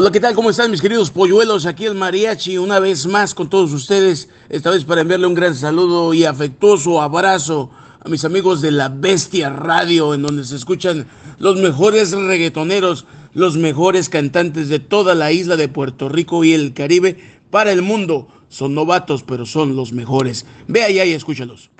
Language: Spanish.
Hola, ¿qué tal? ¿Cómo están mis queridos polluelos? Aquí el mariachi una vez más con todos ustedes, esta vez para enviarle un gran saludo y afectuoso abrazo a mis amigos de la Bestia Radio, en donde se escuchan los mejores reggaetoneros, los mejores cantantes de toda la isla de Puerto Rico y el Caribe para el mundo. Son novatos, pero son los mejores. Ve allá y escúchalos.